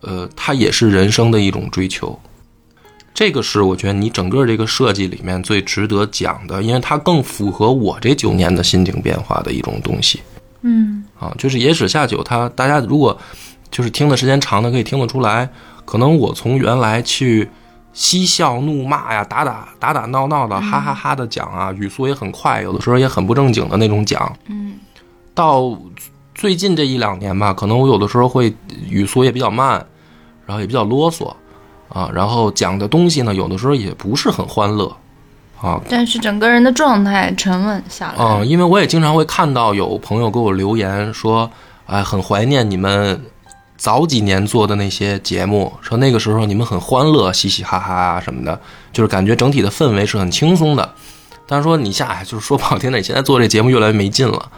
呃，它也是人生的一种追求。这个是我觉得你整个这个设计里面最值得讲的，因为它更符合我这九年的心境变化的一种东西。嗯。啊。就是野史下酒，它大家如果就是听的时间长的，可以听得出来，可能我从原来去嬉笑怒骂呀、打打打打闹闹的、哈哈哈的讲啊，语速也很快，有的时候也很不正经的那种讲，嗯到最近这一两年吧，可能我有的时候会语速也比较慢，然后也比较啰嗦啊，然后讲的东西呢，有的时候也不是很欢乐啊。但是整个人的状态沉稳下来。嗯，因为我也经常会看到有朋友给我留言说，哎，很怀念你们早几年做的那些节目，说那个时候你们很欢乐，嘻嘻哈哈啊什么的，就是感觉整体的氛围是很轻松的。但是说你下，哎，就是说不好听点，你现在做这节目越来越没劲了。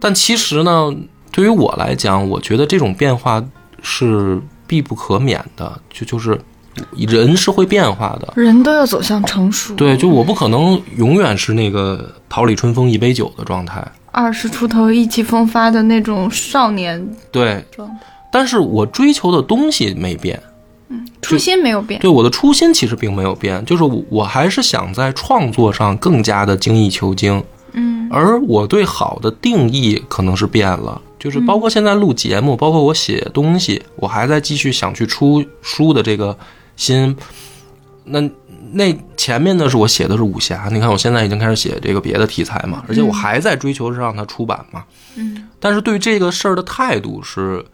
但其实呢，对于我来讲，我觉得这种变化是必不可免的，就就是人是会变化的。人都要走向成熟。对，就我不可能永远是那个桃李春风一杯酒的状态。二十出头意气风发的那种少年对，状态，但是我追求的东西没变，嗯初心没有变。对我的初心其实并没有变，就是我我还是想在创作上更加的精益求精，嗯而我对好的定义可能是变了，就是包括现在录节目，包括我写东西，我还在继续想去出书的这个心。那那前面呢是我写的是武侠，你看我现在已经开始写这个别的题材嘛，而且我还在追求是让它出版嘛。嗯但是对于这个事儿的态度是，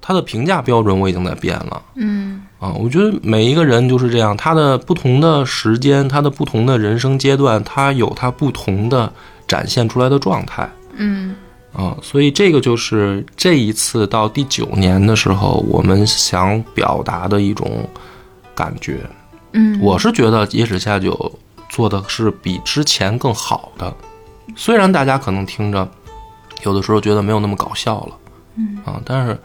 他的评价标准我已经在变了。嗯。啊，我觉得每一个人就是这样，他的不同的时间，他的不同的人生阶段，他有他不同的展现出来的状态。嗯。啊，所以这个就是这一次到第九年的时候，我们想表达的一种感觉。嗯，我是觉得野史下酒做的是比之前更好的，虽然大家可能听着有的时候觉得没有那么搞笑了，嗯。啊，但是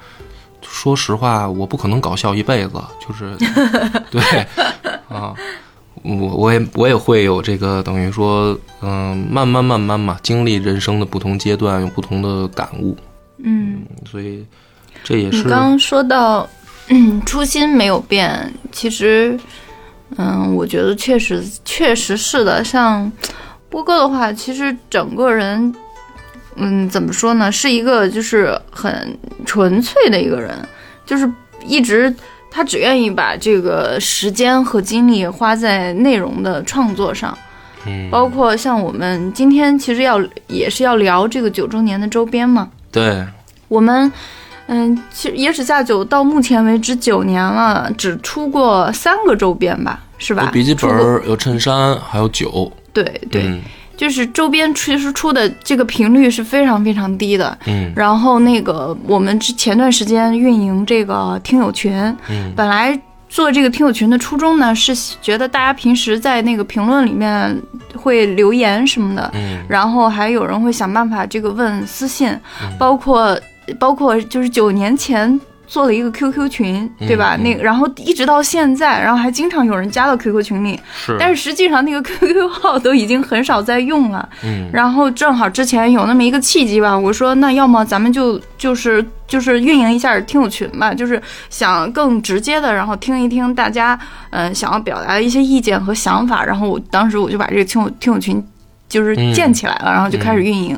说实话，我不可能搞笑一辈子，就是 (laughs) 对啊，我我也我也会有这个等于说，嗯、慢慢慢慢嘛，经历人生的不同阶段，有不同的感悟，嗯，所以这也是你刚刚说到，嗯，初心没有变，其实，嗯，我觉得确实确实是的。像波哥的话，其实整个人，嗯，怎么说呢，是一个就是很纯粹的一个人，就是一直他只愿意把这个时间和精力花在内容的创作上。嗯，包括像我们今天其实要也是要聊这个九周年的周边嘛，对，我们，嗯，其实野史下酒到目前为止九年了，只出过三个周边吧，是吧？有笔记本有衬衫，还有酒。对对，嗯就是周边其实出的这个频率是非常非常低的。嗯然后那个我们之前段时间运营这个听友群，嗯本来做这个听友群的初衷呢，是觉得大家平时在那个评论里面会留言什么的，嗯然后还有人会想办法这个问私信，包括包括就是九年前。做了一个 QQ 群，对吧？嗯那个，然后一直到现在，然后还经常有人加到 QQ 群里，是，但是实际上那个 (laughs) QQ 号都已经很少在用了。嗯然后正好之前有那么一个契机吧，我说那要么咱们就就是就是运营一下听友群吧，就是想更直接的，然后听一听大家嗯、呃想要表达的一些意见和想法。然后我当时我就把这个听友听友群就是建起来了，然后就开始运营。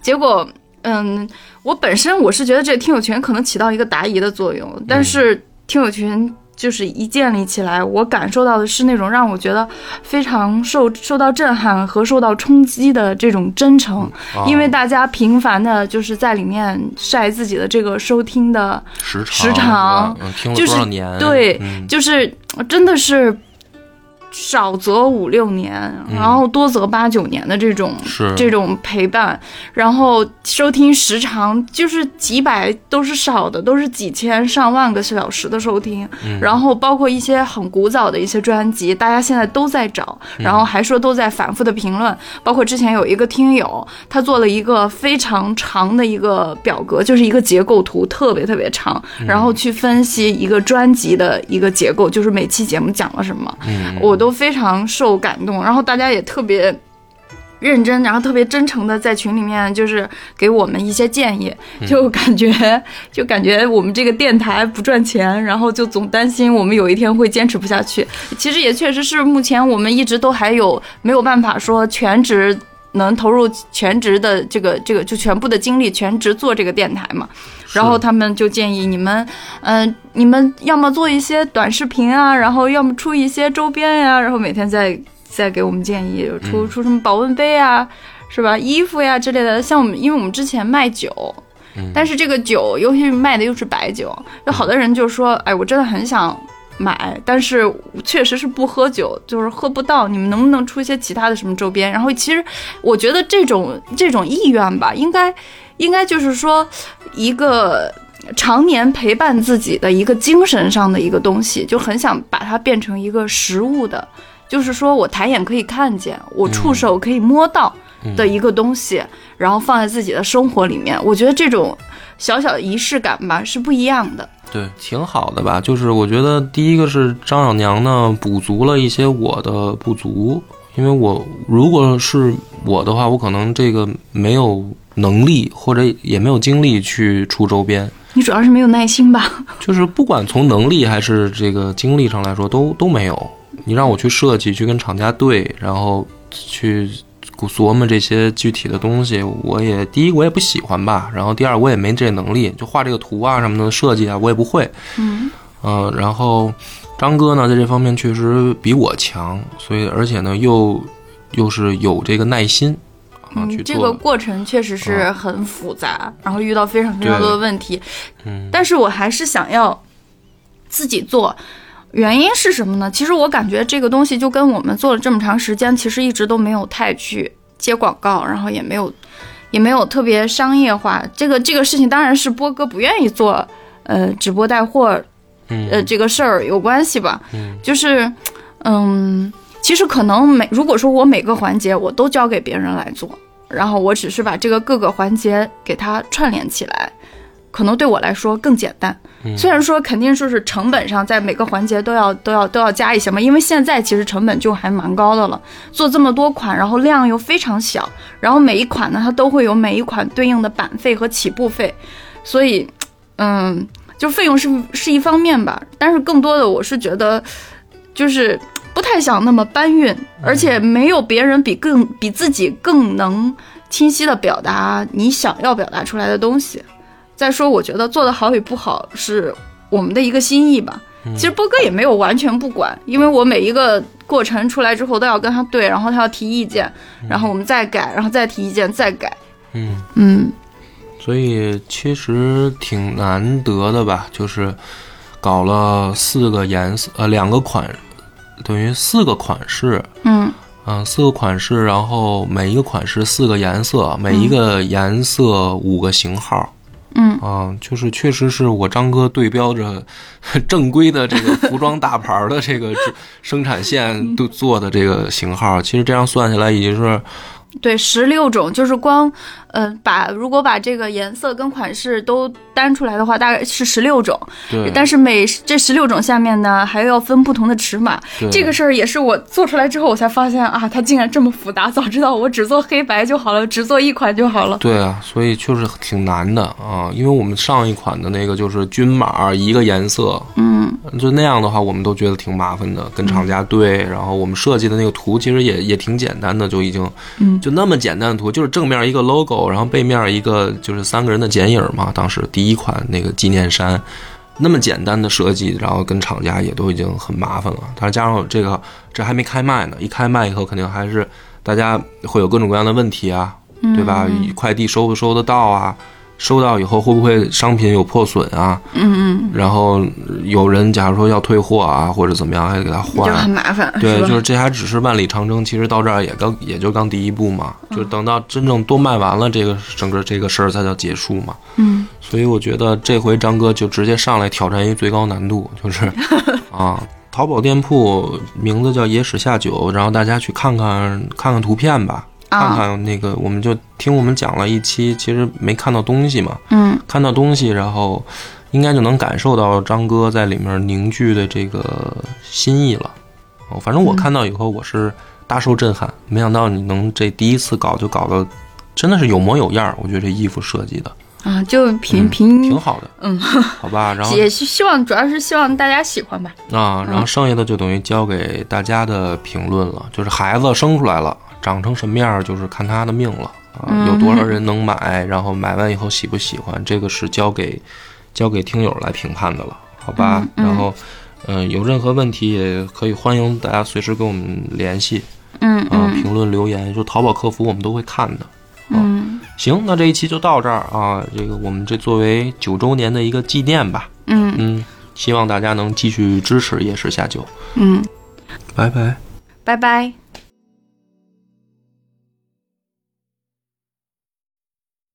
结果嗯，我本身我是觉得这个听友群可能起到一个答疑的作用，但是听友群。就是一建立起来，我感受到的是那种让我觉得非常受受到震撼和受到冲击的这种真诚，啊因为大家频繁的就是在里面晒自己的这个收听的，时长时长嗯，听了就是多少年？对嗯就是真的是少则五六年，然后多则八九年的这种是。这种陪伴，然后收听时长就是几百都是少的，都是几千上万个小时的收听，嗯。然后包括一些很古早的一些专辑，大家现在都在找，嗯。然后还说都在反复的评论，包括之前有一个听友，他做了一个非常长的一个表格，就是一个结构图，特别特别长，嗯。然后去分析一个专辑的一个结构，就是每期节目讲了什么，嗯。我都非常受感动，然后大家也特别。认真，然后特别真诚的在群里面，就是给我们一些建议，就感觉 (laughs) 就感觉我们这个电台不赚钱，然后就总担心我们有一天会坚持不下去。其实也确实是，目前我们一直都还有没有办法说全职能投入全职的这个这个就全部的精力全职做这个电台嘛。然后他们就建议你们，嗯、你们要么做一些短视频啊，然后要么出一些周边呀、然后每天再再给我们建议出出什么保温杯啊，是吧？衣服呀之类的。像我们，因为我们之前卖酒，但是这个酒，尤其是卖的又是白酒，有好多人就说，哎，我真的很想。买，但是确实是不喝酒，就是喝不到。你们能不能出一些其他的什么周边？然后其实我觉得这种这种意愿吧，应该应该就是说一个常年陪伴自己的一个精神上的一个东西，就很想把它变成一个实物的，就是说我抬眼可以看见，我触手可以摸到的一个东西，然后放在自己的生活里面。我觉得这种小小的仪式感吧是不一样的。对，挺好的吧？就是我觉得第一个是张小娘呢补足了一些我的不足，因为我如果是我的话，我可能这个没有能力或者也没有精力去出周边。你主要是没有耐心吧？(laughs) 就是不管从能力还是这个精力上来说，都都没有。你让我去设计，去跟厂家对，然后去琢磨这些具体的东西，我也第一我也不喜欢吧，然后第二我也没这能力，就画这个图啊什么的设计啊，我也不会。嗯嗯、然后张哥呢，在这方面确实比我强，所以而且呢又又是有这个耐心嗯，这。个过程确实是很复杂，然后遇到非常非常多的问题。嗯但是我还是想要自己做。原因是什么呢？其实我感觉这个东西就跟我们做了这么长时间，其实一直都没有太去接广告，然后也没有也没有特别商业化。这个这个事情当然是波哥不愿意做，呃，直播带货嗯呃这个事儿有关系吧。嗯就是，嗯，其实可能每如果说我每个环节我都交给别人来做，然后我只是把这个各个环节给它串联起来，可能对我来说更简单。嗯。虽然说肯定说是成本上在每个环节都要都要都要加一些嘛，因为现在其实成本就还蛮高的了，做这么多款，然后量又非常小，然后每一款呢它都会有每一款对应的版费和起步费，所以，嗯，就费用是是一方面吧，但是更多的我是觉得，就是不太想那么搬运，而且没有别人比更比自己更能清晰的表达你想要表达出来的东西。再说，我觉得做的好与不好是我们的一个心意吧。其实波哥也没有完全不管，因为我每一个过程出来之后都要跟他对，然后他要提意见，然后我们再改，然后再提意见，再改。嗯，嗯所以其实挺难得的吧，就是搞了四个颜色，呃，两个款，等于四个款式，嗯嗯、四个款式，然后每一个款式四个颜色，每一个颜色五个型号。嗯。啊，就是确实是我张哥对标着 (laughs) 正规的这个服装大牌的这个 (laughs) 生产线都做的这个型号，其实这样算下来已经是对，十六种，就是光，呃，把如果把这个颜色跟款式都单出来的话，大概是十六种。对，但是每这十六种下面呢，还要分不同的尺码。对这个事儿也是我做出来之后，我才发现啊，它竟然这么复杂。早知道我只做黑白就好了，只做一款就好了。对啊，所以确实挺难的啊，因为我们上一款的那个就是均码一个颜色，嗯就那样的话，我们都觉得挺麻烦的，跟厂家对，然后我们设计的那个图其实也也挺简单的，就已经嗯就那么简单的图，就是正面一个 logo，然后背面一个就是三个人的剪影嘛。当时第一款那个纪念衫，那么简单的设计，然后跟厂家也都已经很麻烦了。但是加上这个这还没开卖呢，一开卖以后肯定还是大家会有各种各样的问题啊，对吧？快递收不收得到啊？收到以后会不会商品有破损啊？嗯嗯然后有人假如说要退货啊，或者怎么样，还得给他换，就很。麻烦，对，吧？就是这还只是万里长征，其实到这儿也刚也就刚第一步嘛，嗯就是等到真正都卖完了，这个整个这个事儿才叫结束嘛。嗯所以我觉得这回张哥就直接上来挑战一最高难度，就是 (laughs) 啊，淘宝店铺名字叫野史下酒，然后大家去看看看看图片吧，看啊看那个，我们就听我们讲了一期，其实没看到东西嘛，嗯看到东西，然后应该就能感受到张哥在里面凝聚的这个心意了。哦，反正我看到以后我是大受震撼，没想到你能这第一次搞就搞得真的是有模有样儿。我觉得这衣服设计的啊，就凭嗯凭挺好的，嗯，好吧。然后 (laughs) 也是希望，主要是希望大家喜欢吧。啊，然后剩下的就等于交给大家的评论了。就是孩子生出来了，长成什么样儿，就是看他的命了啊。嗯有多少人能买，然后买完以后喜不喜欢，这个是交给交给听友来评判的了，好吧？然后，嗯、有任何问题也可以欢迎大家随时跟我们联系嗯啊，嗯评论留言，就淘宝客服我们都会看的。嗯行，那这一期就到这儿啊。这个我们这作为九周年的一个纪念吧，嗯嗯，希望大家能继续支持夜市下酒，嗯，拜拜。拜拜。